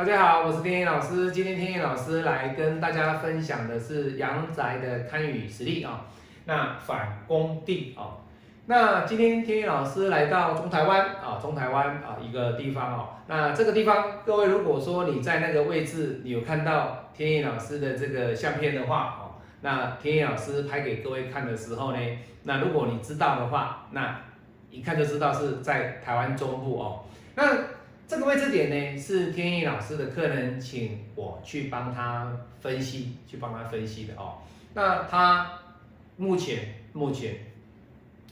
大家好，我是天野老师。今天天野老师来跟大家分享的是阳宅的堪舆实例啊。那反工地啊，那今天天野老师来到中台湾啊，中台湾啊一个地方哦。那这个地方，各位如果说你在那个位置，你有看到天野老师的这个相片的话哦，那天野老师拍给各位看的时候呢，那如果你知道的话，那一看就知道是在台湾中部哦。那这个位置点呢，是天意老师的客人请我去帮他分析，去帮他分析的哦。那他目前目前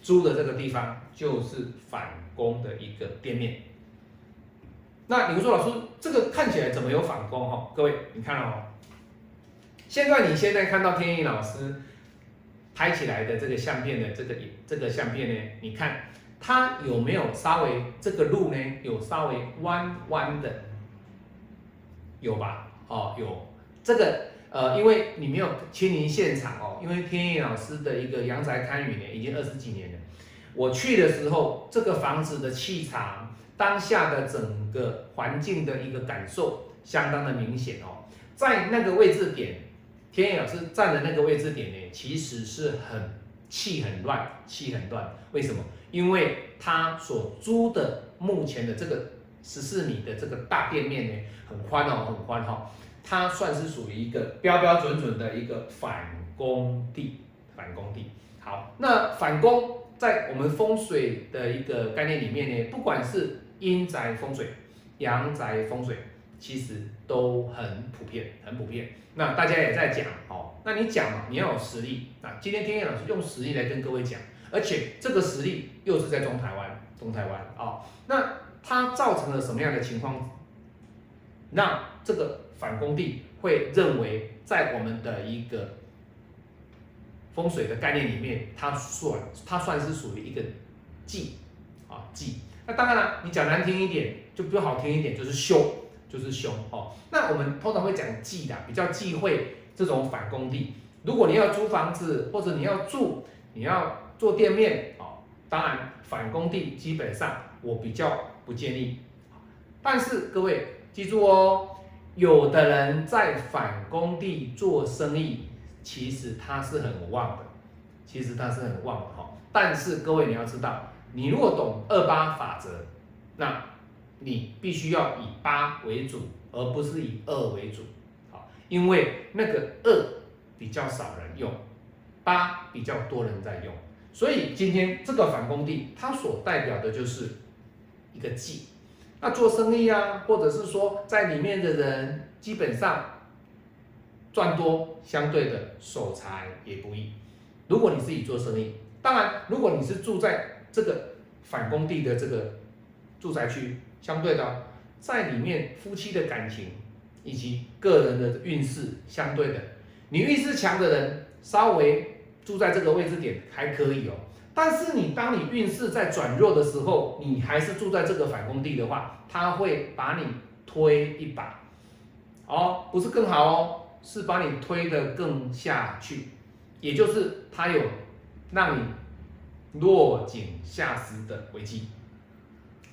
租的这个地方就是反攻的一个店面。那你们说老师，这个看起来怎么有反攻哈？各位，你看哦，现在你现在看到天意老师拍起来的这个相片的这个这个相片呢，你看。它有没有稍微这个路呢？有稍微弯弯的，有吧？哦，有这个呃，因为你没有亲临现场哦，因为天意老师的一个阳宅堪舆呢，已经二十几年了。我去的时候，这个房子的气场，当下的整个环境的一个感受，相当的明显哦。在那个位置点，天意老师站的那个位置点呢，其实是很气很乱，气很乱。为什么？因为他所租的目前的这个十四米的这个大店面呢，很宽哦，很宽哈，它算是属于一个标标准准的一个反工地，反工地。好，那反工在我们风水的一个概念里面呢，不管是阴宅风水、阳宅风水，其实都很普遍，很普遍。那大家也在讲哦，那你讲嘛，你要有实力。那今天天野老师用实力来跟各位讲。而且这个实力又是在中台湾，中台湾啊，那它造成了什么样的情况？那这个反工地会认为，在我们的一个风水的概念里面，它算它算是属于一个忌啊忌。那当然了，你讲难听一点，就不好听一点，就是凶，就是凶哦。那我们通常会讲忌的，比较忌讳这种反工地。如果你要租房子，或者你要住，你要。做店面哦，当然反工地基本上我比较不建议，但是各位记住哦，有的人在反工地做生意，其实他是很旺的，其实他是很旺的哈。但是各位你要知道，你如果懂二八法则，那你必须要以八为主，而不是以二为主，好，因为那个二比较少人用，八比较多人在用。所以今天这个反工地，它所代表的就是一个忌。那做生意啊，或者是说在里面的人，基本上赚多，相对的守财也不易。如果你自己做生意，当然，如果你是住在这个反工地的这个住宅区，相对的，在里面夫妻的感情以及个人的运势，相对的，你运势强的人，稍微。住在这个位置点还可以哦，但是你当你运势在转弱的时候，你还是住在这个反攻地的话，他会把你推一把，哦，不是更好哦，是把你推得更下去，也就是他有让你落井下石的危机。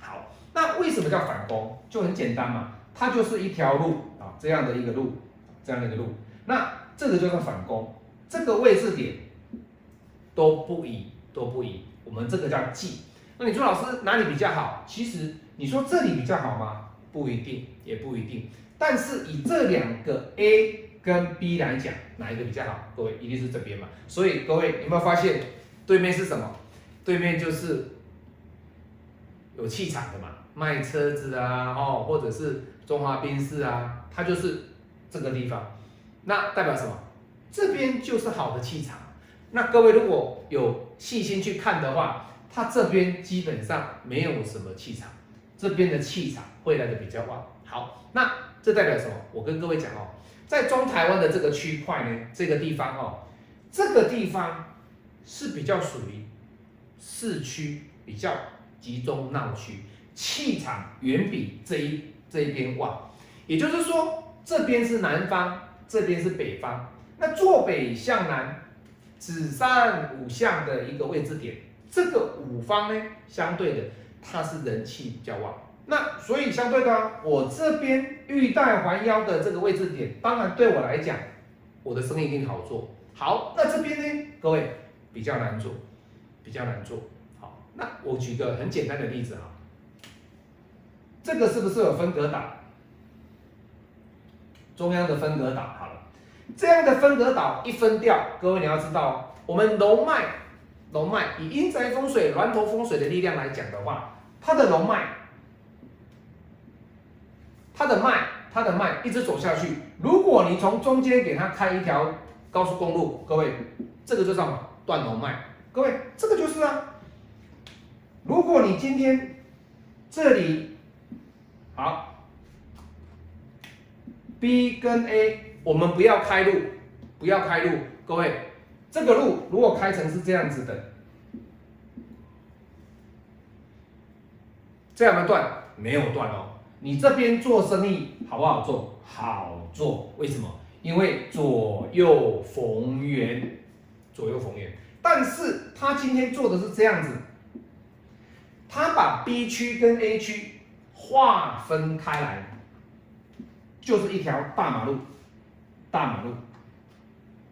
好，那为什么叫反攻？就很简单嘛，它就是一条路啊，这样的一个路，这样的一个路，那这个叫做反攻，这个位置点。都不宜，都不宜。我们这个叫记。那你说老师哪里比较好？其实你说这里比较好吗？不一定，也不一定。但是以这两个 A 跟 B 来讲，哪一个比较好？各位一定是这边嘛。所以各位有没有发现对面是什么？对面就是有气场的嘛，卖车子啊，哦，或者是中华宾士啊，它就是这个地方。那代表什么？这边就是好的气场。那各位如果有细心去看的话，它这边基本上没有什么气场，这边的气场会来的比较旺。好，那这代表什么？我跟各位讲哦，在中台湾的这个区块呢，这个地方哦，这个地方是比较属于市区，比较集中闹区，气场远比这一这一边旺。也就是说，这边是南方，这边是北方，那坐北向南。子山五向的一个位置点，这个五方呢，相对的它是人气比较旺，那所以相对的，我这边玉带环腰的这个位置点，当然对我来讲，我的生意一定好做。好，那这边呢，各位比较难做，比较难做。好，那我举个很简单的例子哈，这个是不是有分隔岛？中央的分隔岛好了，这样的分隔岛一分掉，各位你要知道，我们龙脉，龙脉以阴宅风水、峦头风水的力量来讲的话，它的龙脉。它的脉，它的脉一直走下去。如果你从中间给它开一条高速公路，各位，这个就叫什么？断龙脉。各位，这个就是啊。如果你今天这里好，B 跟 A，我们不要开路，不要开路。各位，这个路如果开成是这样子的，这样的断没有断哦。你这边做生意好不好做？好做，为什么？因为左右逢源，左右逢源。但是他今天做的是这样子，他把 B 区跟 A 区划分开来，就是一条大马路，大马路，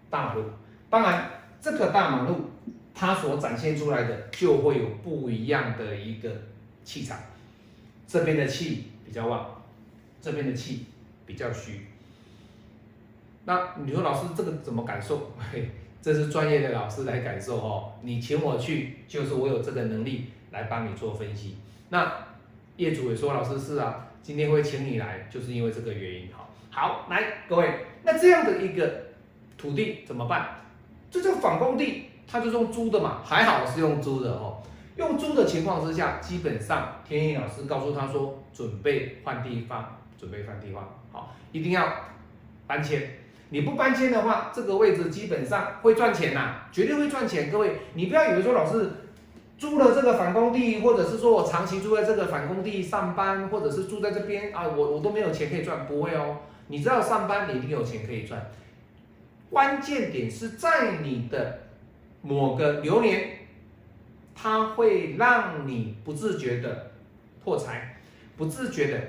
大马路。当然，这个大马路它所展现出来的就会有不一样的一个气场，这边的气。比较旺，这边的气比较虚。那你说老师这个怎么感受？嘿，这是专业的老师来感受哦。你请我去，就是我有这个能力来帮你做分析。那业主也说，老师是啊，今天会请你来，就是因为这个原因。好，好，来各位，那这样的一个土地怎么办？这叫反工地，它就是用租的嘛，还好是用租的哦。用租的情况之下，基本上天意老师告诉他说，准备换地方，准备换地方，好，一定要搬迁。你不搬迁的话，这个位置基本上会赚钱呐，绝对会赚钱。各位，你不要以为说老师租了这个反工地，或者是说我长期住在这个反工地上班，或者是住在这边啊，我我都没有钱可以赚，不会哦。你知道上班你一定有钱可以赚，关键点是在你的某个流年。它会让你不自觉的破财，不自觉的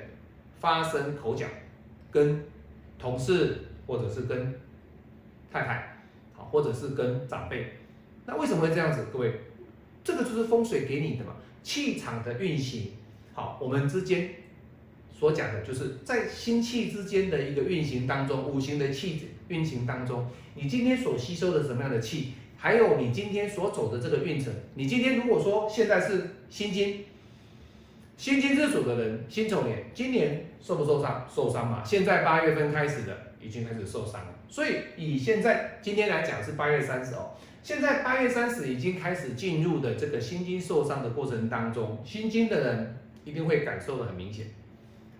发生口角，跟同事或者是跟太太，好，或者是跟长辈。那为什么会这样子？各位，这个就是风水给你的嘛，气场的运行。好，我们之间所讲的就是在心气之间的一个运行当中，五行的气运行当中，你今天所吸收的什么样的气？还有你今天所走的这个运程，你今天如果说现在是辛金，辛金之主的人，辛丑年，今年受不受伤？受伤嘛。现在八月份开始的，已经开始受伤了。所以以现在今天来讲是八月三十哦，现在八月三十已经开始进入的这个辛金受伤的过程当中，辛金的人一定会感受的很明显。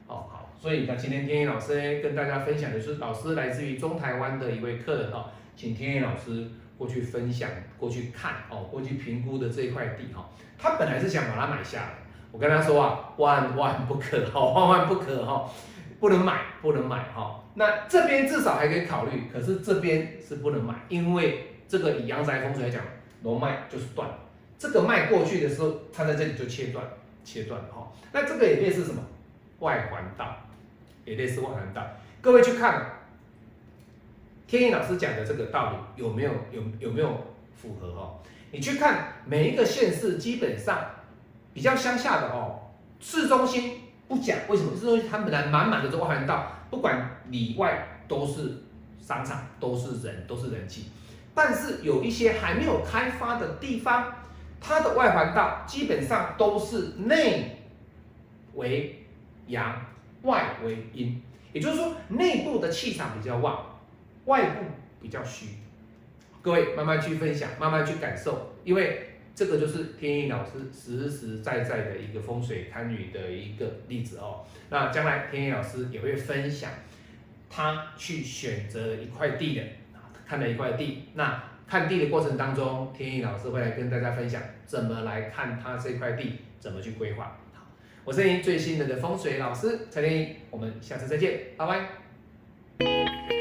哦，好，所以那今天天意老师跟大家分享的是，老师来自于中台湾的一位客人哦，请天意老师。过去分享，过去看哦，过去评估的这一块地哈，他本来是想把它买下来。我跟他说啊，万万不可哈，万万不可哈，不能买，不能买哈。那这边至少还可以考虑，可是这边是不能买，因为这个以阳宅风水来讲，龙脉就是断，这个脉过去的时候，它在这里就切断，切断哈。那这个也类似什么？外环道，也类似外环道。各位去看。天意老师讲的这个道。理有没有有有没有符合哦？你去看每一个县市，基本上比较乡下的哦，市中心不讲，为什么？市中心它本来满满的这外环道，不管里外都是商场，都是人，都是人气。但是有一些还没有开发的地方，它的外环道基本上都是内为阳，外为阴，也就是说内部的气场比较旺。外部比较虚，各位慢慢去分享，慢慢去感受，因为这个就是天意老师实实在在的一个风水堪舆的一个例子哦。那将来天意老师也会分享他去选择一块地的看了一块地，那看地的过程当中，天意老师会来跟大家分享怎么来看他这块地，怎么去规划。好，我是您最信任的风水老师陈天意，我们下次再见，拜拜。